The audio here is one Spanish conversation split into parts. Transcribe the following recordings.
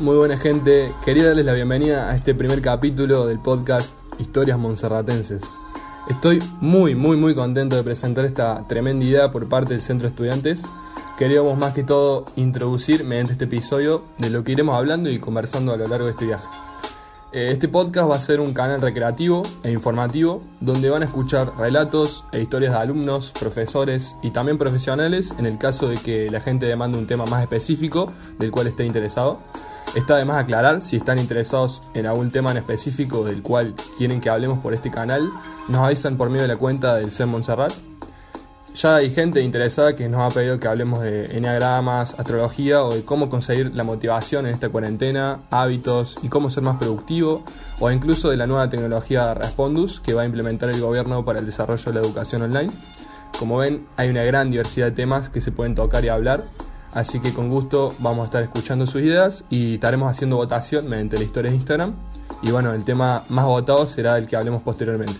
Muy buena gente, quería darles la bienvenida a este primer capítulo del podcast Historias Monserratenses. Estoy muy, muy, muy contento de presentar esta tremenda idea por parte del Centro de Estudiantes. Queríamos más que todo introducir mediante este episodio de lo que iremos hablando y conversando a lo largo de este viaje. Eh, este podcast va a ser un canal recreativo e informativo donde van a escuchar relatos e historias de alumnos, profesores y también profesionales en el caso de que la gente demande un tema más específico del cual esté interesado. Está además aclarar si están interesados en algún tema en específico del cual quieren que hablemos por este canal, nos avisan por medio de la cuenta del CEN Montserrat ya hay gente interesada que nos ha pedido que hablemos de enneagramas, astrología o de cómo conseguir la motivación en esta cuarentena, hábitos y cómo ser más productivo, o incluso de la nueva tecnología Respondus que va a implementar el gobierno para el desarrollo de la educación online. Como ven, hay una gran diversidad de temas que se pueden tocar y hablar, así que con gusto vamos a estar escuchando sus ideas y estaremos haciendo votación mediante la historia de Instagram. Y bueno, el tema más votado será el que hablemos posteriormente.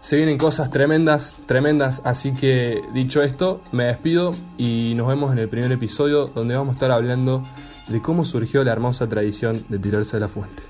Se vienen cosas tremendas, tremendas, así que dicho esto, me despido y nos vemos en el primer episodio donde vamos a estar hablando de cómo surgió la hermosa tradición de tirarse a la fuente.